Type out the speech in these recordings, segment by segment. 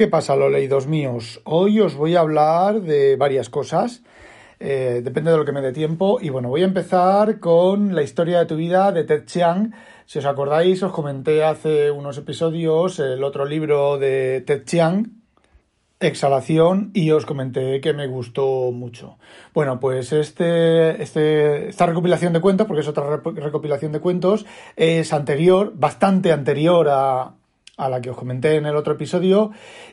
¿Qué pasa, los leídos míos? Hoy os voy a hablar de varias cosas. Eh, depende de lo que me dé tiempo. Y bueno, voy a empezar con la historia de tu vida de Ted Chiang. Si os acordáis, os comenté hace unos episodios el otro libro de Ted Chiang, Exhalación, y os comenté que me gustó mucho. Bueno, pues este, este, esta recopilación de cuentos, porque es otra recopilación de cuentos, es anterior, bastante anterior a, a la que os comenté en el otro episodio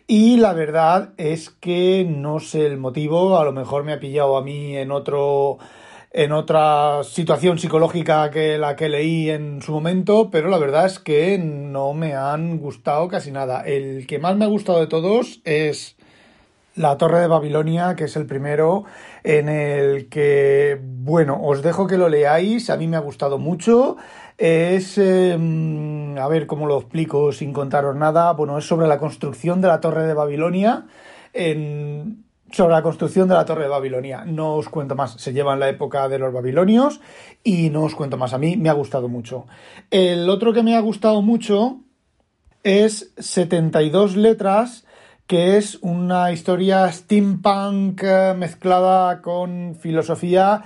y la verdad es que no sé el motivo, a lo mejor me ha pillado a mí en otro en otra situación psicológica que la que leí en su momento, pero la verdad es que no me han gustado casi nada. El que más me ha gustado de todos es La Torre de Babilonia, que es el primero en el que, bueno, os dejo que lo leáis, a mí me ha gustado mucho. Es, em, a ver cómo lo explico sin contaros nada, bueno, es sobre la construcción de la Torre de Babilonia, sobre la construcción de la Torre de Babilonia. No os cuento más, se lleva en la época de los babilonios y no os cuento más, a mí me ha gustado mucho. El otro que me ha gustado mucho es 72 letras, que es una historia steampunk eh, mezclada con filosofía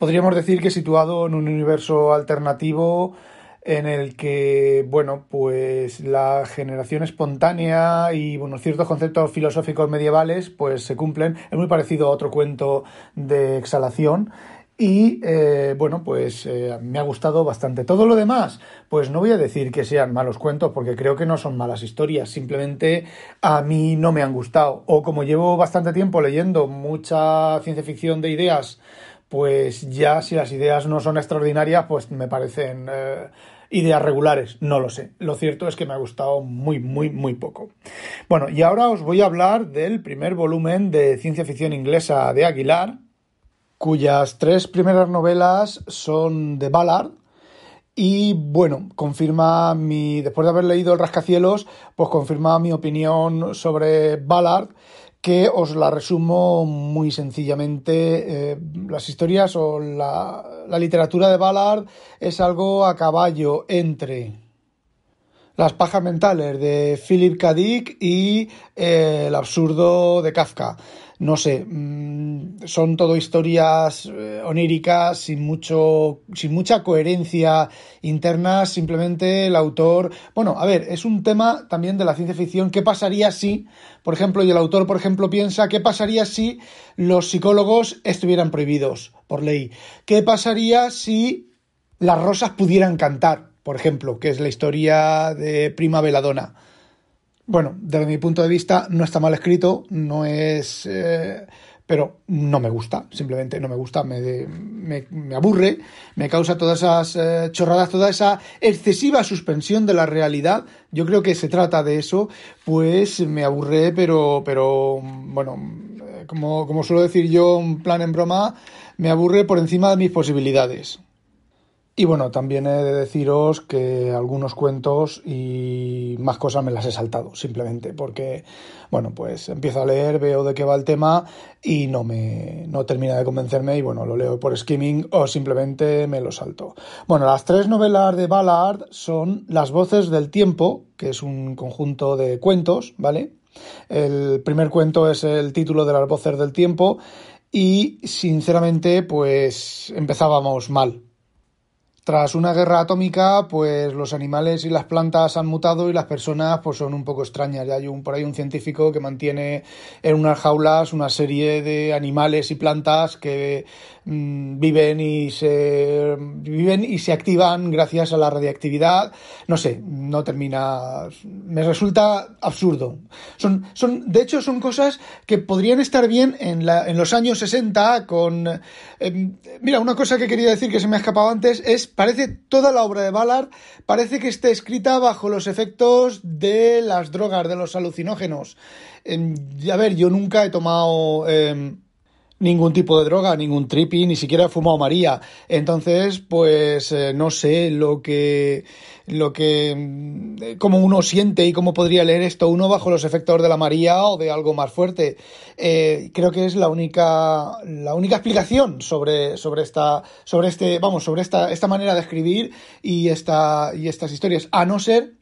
podríamos decir que situado en un universo alternativo en el que, bueno, pues la generación espontánea y, bueno, ciertos conceptos filosóficos medievales, pues se cumplen. Es muy parecido a otro cuento de exhalación. Y eh, bueno, pues eh, me ha gustado bastante. Todo lo demás, pues no voy a decir que sean malos cuentos, porque creo que no son malas historias. Simplemente a mí no me han gustado. O como llevo bastante tiempo leyendo mucha ciencia ficción de ideas pues ya si las ideas no son extraordinarias, pues me parecen eh, ideas regulares. No lo sé. Lo cierto es que me ha gustado muy, muy, muy poco. Bueno, y ahora os voy a hablar del primer volumen de ciencia ficción inglesa de Aguilar, cuyas tres primeras novelas son de Ballard. Y bueno, confirma mi. Después de haber leído El Rascacielos, pues confirma mi opinión sobre Ballard que os la resumo muy sencillamente. Eh, las historias o la, literatura de Ballard es algo a caballo entre las pajas mentales de Philip K. Dick y eh, el absurdo de Kafka no sé, mm, son todo historias eh, oníricas sin mucho, sin mucha coherencia interna, simplemente el autor, bueno, a ver, es un tema también de la ciencia ficción, ¿qué pasaría si, por ejemplo, y el autor, por ejemplo, piensa, ¿qué pasaría si los psicólogos estuvieran prohibidos por ley? ¿Qué pasaría si las rosas pudieran cantar, por ejemplo, que es la historia de Prima Veladona? Bueno, desde mi punto de vista no está mal escrito, no es... Eh, pero no me gusta, simplemente no me gusta, me, me, aburre, me causa todas esas eh, chorradas, toda esa excesiva suspensión de la realidad. Yo creo que se trata de eso, pues me aburre, pero, pero bueno, eh, como, como suelo decir yo, un plan en broma, me aburre por encima de mis posibilidades. Y bueno, también he de deciros que algunos cuentos y más cosas me las he saltado, simplemente, porque, bueno, pues empiezo a leer, veo de qué va el tema y no me no termina de convencerme y bueno, lo leo por skimming o simplemente me lo salto. Bueno, las tres novelas de Ballard son Las voces del tiempo, que es un conjunto de cuentos, ¿vale? El primer cuento es el título de Las voces del tiempo y sinceramente pues empezábamos mal tras una guerra atómica, pues los animales y las plantas han mutado y las personas pues son un poco extrañas. Hay un, por ahí un científico que mantiene en unas jaulas una serie de animales y plantas que mm, viven y se viven y se activan gracias a la radiactividad. No sé, no termina. Me resulta absurdo. Son, son, de hecho, son cosas que podrían estar bien en, la, en los años 60 con. Em, mira, una cosa que quería decir que se me ha escapado antes es parece toda la obra de Ballard, parece que esté escrita bajo los efectos de las drogas, de los alucinógenos. Em, a ver, yo nunca he tomado... Em, ningún tipo de droga, ningún trippy, ni siquiera he fumado María. Entonces, pues eh, no sé lo que lo que mm, cómo uno siente y cómo podría leer esto uno bajo los efectos de la María o de algo más fuerte. Eh, creo que es la única la única explicación sobre sobre esta sobre este vamos sobre esta esta manera de escribir y esta y estas historias a no ser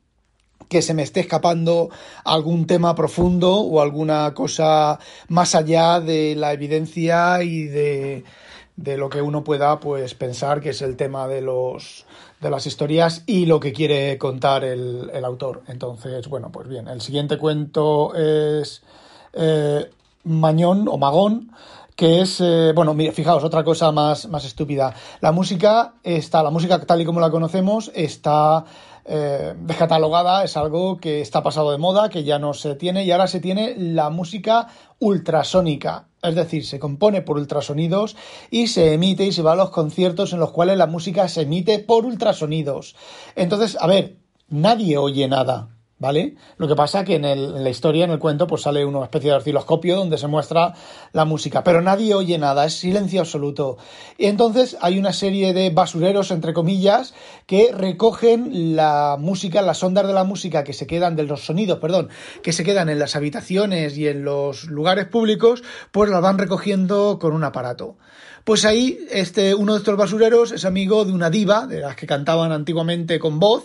que se me esté escapando algún tema profundo o alguna cosa más allá de la evidencia y de, de lo que uno pueda pues pensar que es el tema de los de las historias y lo que quiere contar el, el autor. Entonces, bueno, pues bien, el siguiente cuento es eh, Mañón o Magón, que es, eh, bueno, mira, fijaos, otra cosa más, más estúpida. La música está, la música tal y como la conocemos, está eh, descatalogada, es algo que está pasado de moda, que ya no se tiene, y ahora se tiene la música ultrasónica. Es decir, se compone por ultrasonidos y se emite y se va a los conciertos en los cuales la música se emite por ultrasonidos. Entonces, a ver, nadie oye nada. ¿Vale? Lo que pasa que en, en, la historia, en el cuento, pues sale una especie de osciloscopio donde se muestra la música, pero nadie oye nada, es silencio absoluto. Y entonces hay una serie de basureros, entre comillas, que recogen la música, las ondas de la música que se quedan, de los sonidos, perdón, que se quedan en las habitaciones y en los lugares públicos, pues las van recogiendo con un aparato. Pues ahí, este, uno de estos basureros es amigo de una diva, de las que cantaban antiguamente con voz,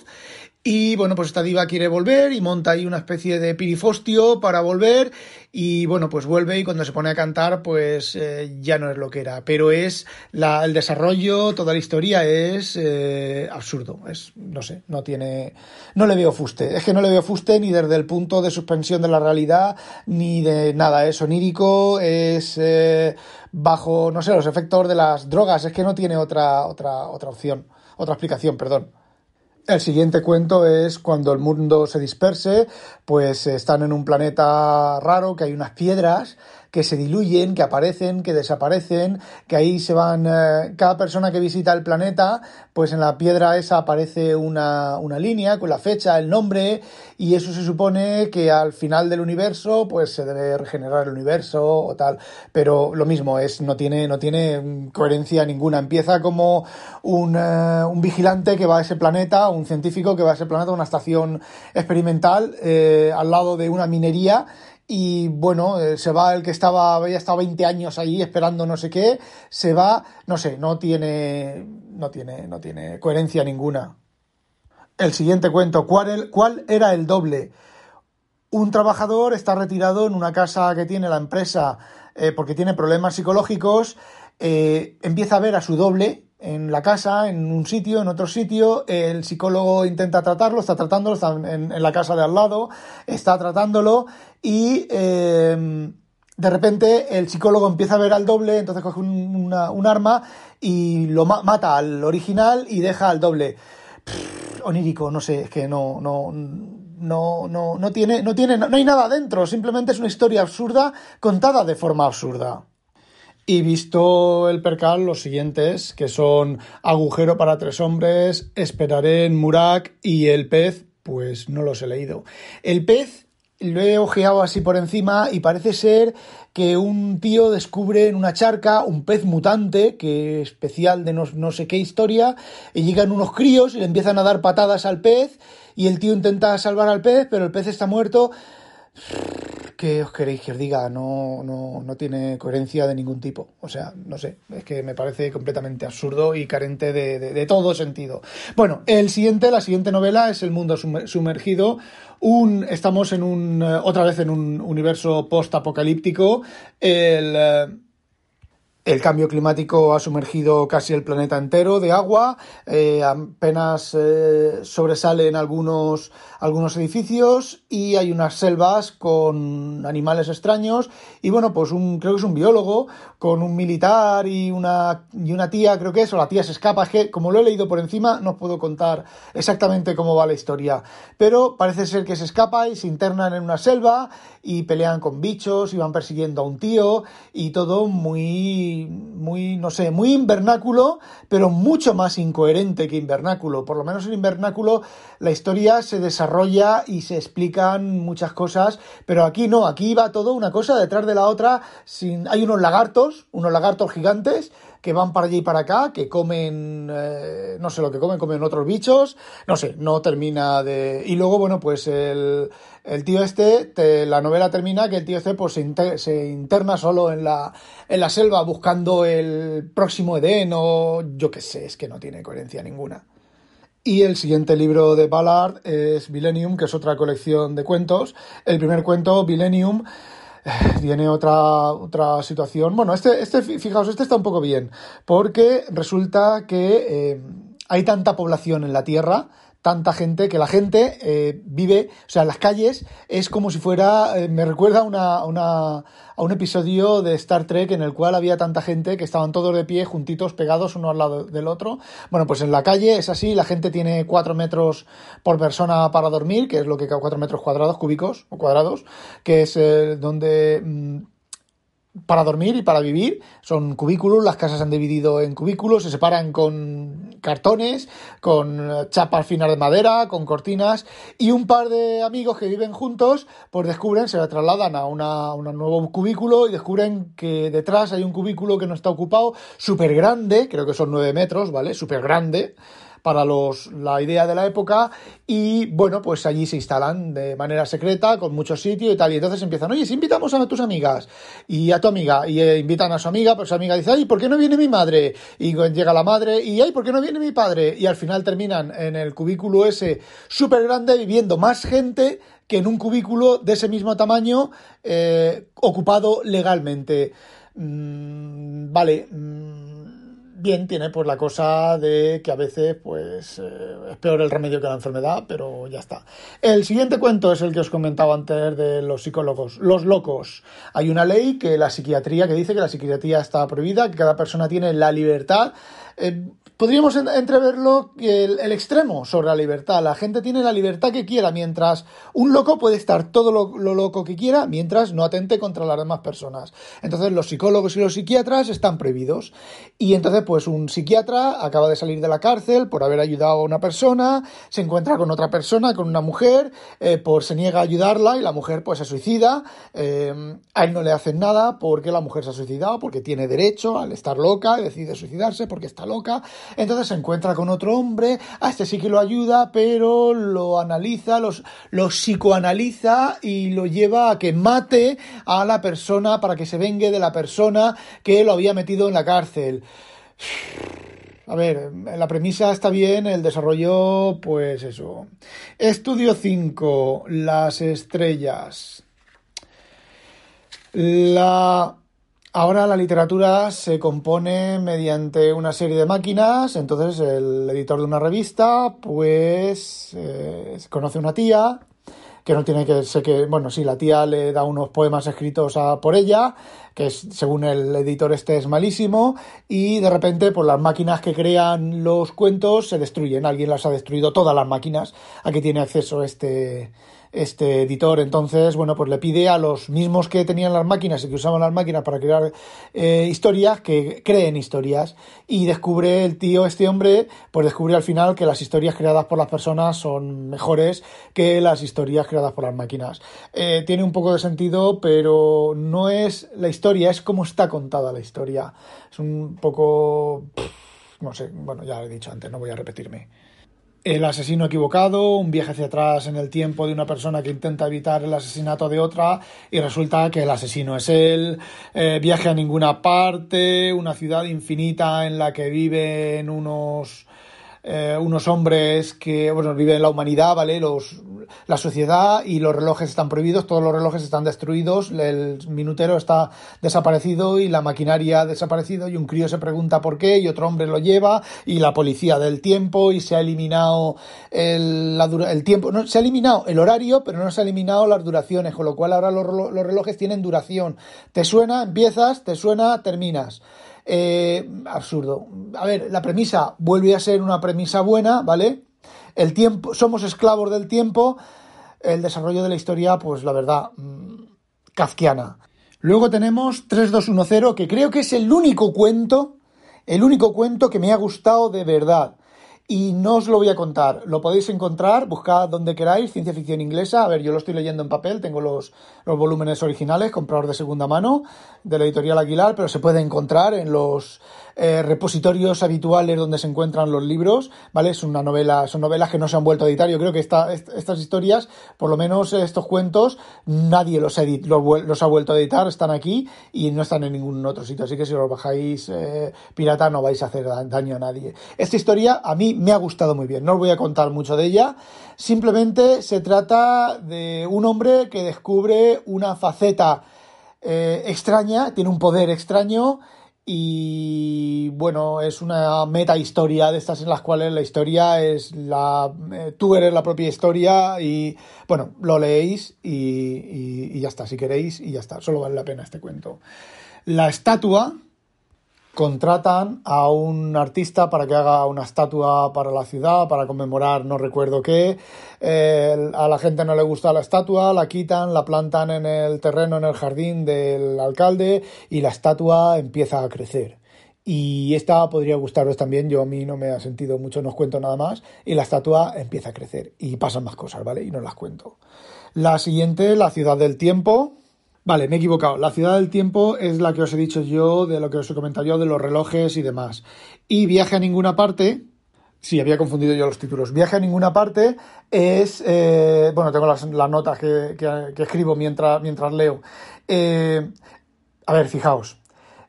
y bueno, pues esta diva quiere volver y monta ahí una especie de pirifostio para volver. Y bueno, pues vuelve y cuando se pone a cantar, pues eh, ya no es lo que era. Pero es la, el desarrollo, toda la historia es eh, absurdo. Es, no sé, no tiene. No le veo fuste. Es que no le veo fuste ni desde el punto de suspensión de la realidad, ni de nada. Es onírico, es eh, bajo, no sé, los efectos de las drogas. Es que no tiene otra, otra, otra opción, otra explicación, perdón. El siguiente cuento es cuando el mundo se disperse, pues están en un planeta raro, que hay unas piedras que se diluyen, que aparecen, que desaparecen, que ahí se van, eh, cada persona que visita el planeta, pues en la piedra esa aparece una, una línea con la fecha, el nombre, y eso se supone que al final del universo, pues se debe regenerar el universo o tal, pero lo mismo, es, no tiene, no tiene coherencia ninguna. Empieza como un, eh, un vigilante que va a ese planeta, un científico que va a ese planeta, una estación experimental, eh, al lado de una minería, y bueno, eh, se va el que estaba, había estado 20 años ahí esperando no sé qué, se va, no sé, no tiene, no tiene, no tiene coherencia ninguna. El siguiente cuento, ¿cuál, cuál era el doble? Un trabajador está retirado en una casa que tiene la empresa eh, porque tiene problemas psicológicos, eh, empieza a ver a su doble en la casa, en un sitio, en otro sitio, el psicólogo intenta tratarlo, está tratándolo, está en, la casa de al lado, está tratándolo y eh, de repente el psicólogo empieza a ver al doble, entonces coge un, arma y lo ma mata al original y deja al doble. Pff, onírico, no sé, es que no, no, no, no, no tiene, no tiene, no hay nada dentro, simplemente es una historia absurda contada de forma absurda. Y visto el percal, los siguientes, que son Agujero para tres hombres, Esperaré en Murak y El pez, pues no los he leído. El pez lo he ojeado así por encima y parece ser que un tío descubre en una charca un pez mutante, que es especial de no, no, sé qué historia, y llegan unos críos y le empiezan a dar patadas al pez, y el tío intenta salvar al pez, pero el pez está muerto. ¿Qué os queréis que os diga? No, no, no tiene coherencia de ningún tipo. O sea, no sé, es que me parece completamente absurdo y carente de, de, todo sentido. Bueno, el siguiente, la siguiente novela es El mundo sumergido. Un, estamos en un, otra vez en un universo post-apocalíptico. El el cambio climático ha sumergido casi el planeta entero de agua, eh, apenas eh, sobresalen algunos, algunos edificios y hay unas selvas con animales extraños y bueno, pues un, creo que es un biólogo con un militar y una, y una tía, creo que es, o la tía se escapa, es que como lo he leído por encima no puedo contar exactamente cómo va la historia, pero parece ser que se escapa y se internan en una selva y pelean con bichos y van persiguiendo a un tío y todo muy muy, no sé, muy invernáculo, pero mucho más incoherente que invernáculo. Por lo menos en invernáculo la historia se desarrolla y se explican muchas cosas, pero aquí no, aquí va todo una cosa detrás de la otra. Sin... Hay unos lagartos, unos lagartos gigantes que van para allí y para acá, que comen, eh, no sé lo que comen, comen otros bichos, no sé, no termina de... Y luego, bueno, pues el, el tío este, la novela termina que el tío este pues se, interna solo en la, en la selva buscando el próximo Edén o yo qué sé, es que no tiene coherencia ninguna. Y el siguiente libro de Ballard es Millennium, que es otra colección de cuentos. El primer cuento, Millennium, tiene otra, otra situación. Bueno, este, este, fijaos, este está un poco bien, porque resulta que eh, hay tanta población en la Tierra, tanta gente, que la gente eh, vive, o sea, las calles es como si fuera, eh, me recuerda una, una, a un episodio de Star Trek en el cual había tanta gente que estaban todos de pie, juntitos, pegados uno al lado del otro. Bueno, pues en la calle es así, la gente tiene cuatro metros por persona para dormir, que es lo que cuatro metros cuadrados, cúbicos o cuadrados, que es eh, donde... Mm, para dormir y para vivir. Son cubículos, las casas han dividido en cubículos, se separan con cartones, con chapas finas de madera, con cortinas y un par de amigos que viven juntos, pues descubren, se trasladan a, una, un nuevo cubículo y descubren que detrás hay un cubículo que no está ocupado, súper grande, creo que son nueve metros, ¿vale? Súper grande para los, la idea de la época y bueno, pues allí se instalan de manera secreta, con mucho sitio y tal, y entonces empiezan, oye, si invitamos a tus amigas y a tu amiga, y eh, invitan a su amiga, pues su amiga dice, ay, ¿por qué no viene mi madre? Y llega la madre, y ay, ¿por qué no viene mi padre? Y al final terminan en el cubículo ese súper grande viviendo más gente que en un cubículo de ese mismo tamaño eh, ocupado legalmente. Mm, vale. Mm, bien tiene pues la cosa de que a veces pues eh, es peor el remedio que la enfermedad, pero ya está. El siguiente cuento es el que os comentaba antes de los psicólogos, los locos. Hay una ley que la psiquiatría que dice que la psiquiatría está prohibida, que cada persona tiene la libertad eh, podríamos entreverlo el, extremo sobre la libertad. La gente tiene la libertad que quiera, mientras un loco puede estar todo lo, loco que quiera, mientras no atente contra las demás personas. Entonces los psicólogos y los psiquiatras están prohibidos. Y entonces pues un psiquiatra acaba de salir de la cárcel por haber ayudado a una persona, se encuentra con otra persona, con una mujer, eh, por se niega a ayudarla y la mujer pues se suicida. Eh, a él no le hacen nada porque la mujer se ha suicidado, porque tiene derecho al estar loca, decide suicidarse porque está loca. Entonces se encuentra con otro hombre, a este sí que lo ayuda, pero lo analiza, los, lo psicoanaliza y lo lleva a que mate a la persona para que se vengue de la persona que lo había metido en la cárcel. A ver, la premisa está bien, el desarrollo, pues eso. Estudio 5, las estrellas. La Ahora la literatura se compone mediante una serie de máquinas, entonces el editor de una revista pues eh, conoce una tía que no tiene que ser que, bueno, sí, la tía le da unos poemas escritos a, por ella, que es, según el editor este es malísimo, y de repente pues las máquinas que crean los cuentos se destruyen, alguien las ha destruido, todas las máquinas a que tiene acceso este, este editor. Entonces, bueno, pues le pide a los mismos que tenían las máquinas y que usaban las máquinas para crear eh, historias que creen historias. Y descubre el tío, este hombre, pues descubre al final que las historias creadas por las personas son mejores que las historias creadas por las máquinas. Eh, tiene un poco de sentido, pero no es la historia, es cómo está contada la historia. Es un poco... no sé, bueno, ya lo he dicho antes, no voy a repetirme. El asesino equivocado, un viaje hacia atrás en el tiempo de una persona que intenta evitar el asesinato de otra y resulta que el asesino es él, eh, viaje a ninguna parte, una ciudad infinita en la que viven unos eh, unos hombres que, bueno, viven en la humanidad, ¿vale? Los, la sociedad y los relojes están prohibidos, todos los relojes están destruidos, el minutero está desaparecido y la maquinaria ha desaparecido y un crío se pregunta por qué y otro hombre lo lleva y la policía del tiempo y se ha eliminado el, el tiempo, no, se ha eliminado el horario, pero no se ha eliminado las duraciones, con lo cual ahora los, los relojes tienen duración. Te suena, empiezas, te suena, terminas. Eh, absurdo. A ver, la premisa vuelve a ser una premisa buena, ¿vale? El tiempo, somos esclavos del tiempo. El desarrollo de la historia, pues la verdad, mm, kafkiana. Luego tenemos 3210, que creo que es el único cuento, el único cuento que me ha gustado de verdad. Y no os lo voy a contar, lo podéis encontrar, buscad donde queráis, ciencia ficción inglesa. A ver, yo lo estoy leyendo en papel, tengo los, los volúmenes originales, comprador de segunda mano, de la editorial Aguilar, pero se puede encontrar en los eh, repositorios habituales donde se encuentran los libros, ¿vale? Es una novela, son novelas que no se han vuelto a editar. Yo creo que esta, estas historias, por lo menos estos cuentos, nadie los ha, los, ha vuelto a editar, están aquí y no están en ningún otro sitio. Así que si los bajáis eh, pirata no vais a hacer daño a nadie. Esta historia a mí me ha gustado muy bien, no os voy a contar mucho de ella. Simplemente se trata de un hombre que descubre una faceta eh, extraña, tiene un poder extraño y bueno, es una meta historia de estas en las cuales la historia es la. Eh, tú eres la propia historia y bueno, lo leéis y, y ya está, si queréis, y ya está, solo vale la pena este cuento. La estatua, contratan a un artista para que haga una estatua para la ciudad, para conmemorar no recuerdo qué. Eh, a la gente no le gusta la estatua, la quitan, la plantan en el terreno, en el jardín del alcalde y la estatua empieza a crecer. Y esta podría gustaros también, yo a mí no me ha sentido mucho, no os cuento nada más, y la estatua empieza a crecer y pasan más cosas, ¿vale? Y no las cuento. La siguiente, la ciudad del tiempo, Vale, me he equivocado. La ciudad del tiempo es la que os he dicho yo, de lo que os he comentado yo, de los relojes y demás. Y viaje a ninguna parte. Sí, había confundido yo los títulos. Viaje a ninguna parte es. Eh, bueno, tengo las, notas que, escribo mientras, mientras leo. Eh, a ver, fijaos.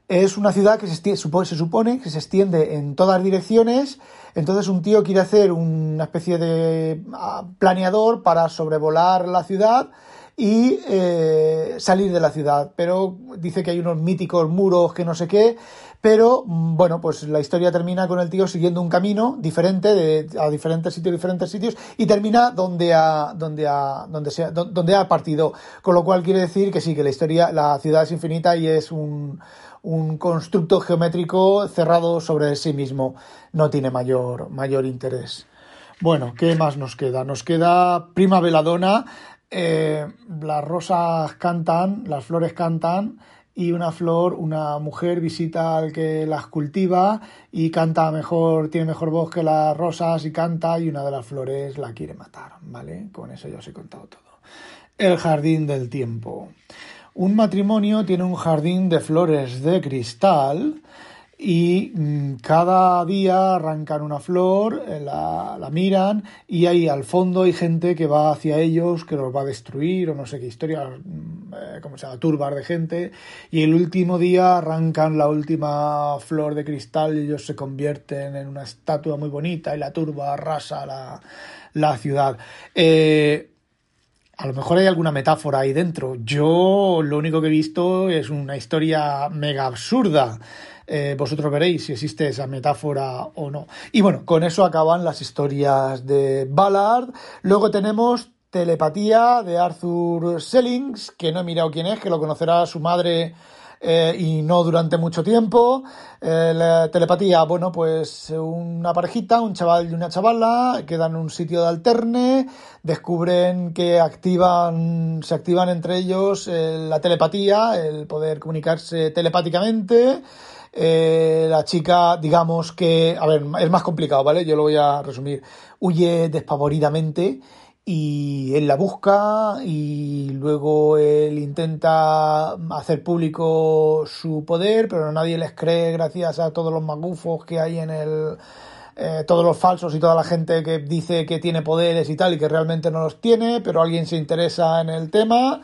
Es una ciudad que se, se supone que se extiende en todas direcciones. Entonces, un tío quiere hacer una especie de ah, planeador para sobrevolar la ciudad y eh, salir de la ciudad. Pero dice que hay unos míticos muros que no sé qué. Pero mm, bueno, pues la historia termina con el tío siguiendo un camino diferente de, a diferentes sitios, diferentes sitios, y termina donde ha, donde ha, donde sea, donde ha partido. Con lo cual quiere decir que sí, que la historia, la ciudad es infinita y es un, un constructo geométrico cerrado sobre sí mismo. No tiene mayor, mayor interés. Bueno, ¿qué más nos queda? Nos queda Prima Veladona, eh, las rosas cantan, las flores cantan y una flor, una mujer visita al que las cultiva y canta mejor, tiene mejor voz que las rosas y canta y una de las flores la quiere matar, ¿vale? Con eso ya os he contado todo. El jardín del tiempo. Un matrimonio tiene un jardín de flores de cristal y mm, cada día arrancan una flor, eh, la, la, miran y ahí al fondo hay gente que va hacia ellos, que los va a destruir o no sé qué historia, mm, eh, como se llama, turbar de gente y el último día arrancan la última flor de cristal y ellos se convierten en una estatua muy bonita y la turba arrasa la, la ciudad. Eh, a lo mejor hay alguna metáfora ahí dentro. Yo lo único que he visto es una historia mega absurda. Eh, vosotros veréis si existe esa metáfora o no. Y bueno, con eso acaban las historias de Ballard. Luego tenemos Telepatía de Arthur Sellings, que no he mirado quién es, que lo conocerá su madre eh, y no durante mucho tiempo. Eh, la telepatía, bueno, pues una parejita, un chaval y una chavala, quedan en un sitio de alterne, descubren que activan, se activan entre ellos la telepatía, el poder comunicarse telepáticamente. Eh, la chica, digamos que, a ver, es más complicado, ¿vale? Yo lo voy a resumir. Huye despavoridamente y él la busca y luego él intenta hacer público su poder, pero nadie les cree gracias a todos los magufos que hay en el... Eh, todos los falsos y toda la gente que dice que tiene poderes y tal y que realmente no los tiene, pero alguien se interesa en el tema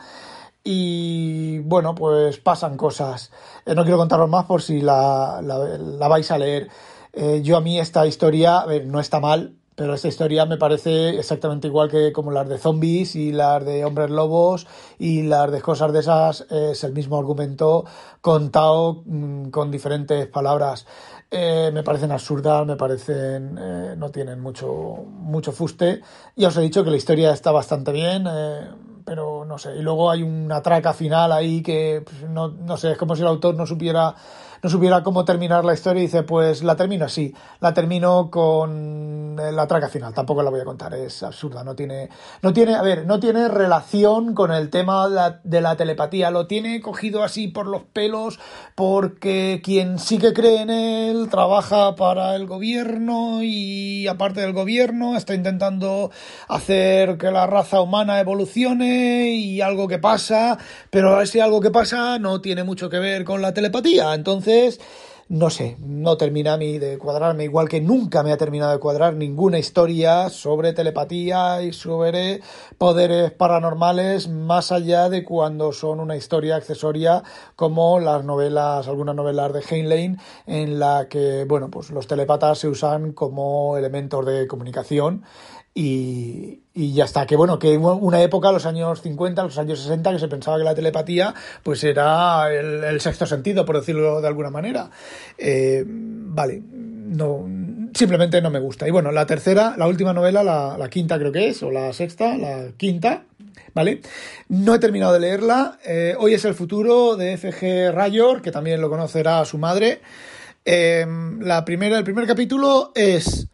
y bueno, pues pasan cosas. Eh, no quiero contaros más por si la, la, vais a leer. Eh, yo a mí esta historia no está mal, pero esta historia me parece exactamente igual que como las de zombies y las de hombres lobos y las de cosas de esas. es el mismo argumento contado mm, con diferentes palabras. Eh, me parecen absurdas, me parecen. no tienen mucho, mucho fuste. Ya os he dicho que la historia está bastante bien pero no sé. Y luego hay una traca final ahí que pues, no, no sé, es como si el autor no supiera no supiera cómo terminar la historia y dice, pues la termino así, la termino con la traca final, tampoco la voy a contar, es absurda, no tiene, no tiene, a ver, no tiene relación con el tema de la, de la telepatía, lo tiene cogido así por los pelos porque quien sí que cree en él trabaja para el gobierno y aparte del gobierno está intentando hacer que la raza humana evolucione y algo que pasa, pero ese algo que pasa no tiene mucho que ver con la telepatía. Entonces, no sé, no termina a de cuadrarme, igual que nunca me ha terminado de cuadrar ninguna historia sobre telepatía y sobre poderes paranormales, más allá de cuando son una historia accesoria como las novelas, algunas novelas de Heinlein, en la que, bueno, pues los telepatas se usan como elementos de comunicación y, y, ya está, que bueno, que una época, los años 50, los años 60, que se pensaba que la telepatía pues era el, sexto sentido, por decirlo de alguna manera. Eh, vale, no, simplemente no me gusta. Y bueno, la tercera, la última novela, la, quinta creo que es, o la sexta, la quinta, ¿vale? No he terminado de leerla. Eh, hoy es el futuro de F.G. Rayor, que también lo conocerá su madre. Eh, la primera, el primer capítulo es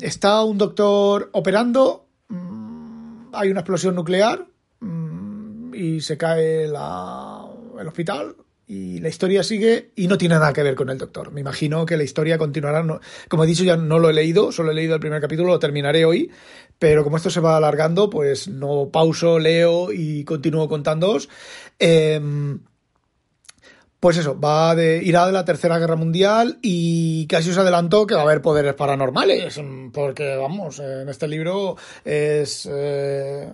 está un doctor operando, mm, hay una explosión nuclear mm, y se cae el hospital y la historia sigue y no tiene nada que ver con el doctor. Me imagino que la historia continuará. como he dicho, ya no lo he leído, solo he leído el primer capítulo, lo terminaré hoy, pero como esto se va alargando, pues no pauso, leo y continúo contándoos. Eh, pues eso, va de, irá de la Tercera Guerra Mundial y casi os adelantó que va a haber poderes paranormales, porque vamos, en este libro es eh,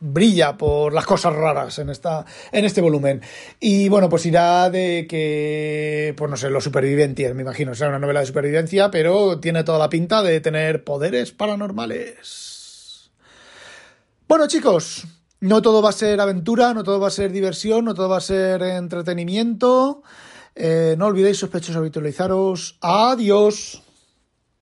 brilla por las cosas raras en esta en este volumen. Y bueno, pues irá de que pues no sé, los supervivientes, me imagino, será una novela de supervivencia, pero tiene toda la pinta de tener poderes paranormales. Bueno, chicos, no todo va a ser aventura, no todo va a ser diversión, no todo va a ser entretenimiento. Eh, no olvidéis, sospechosos, habitualizaros. Adiós.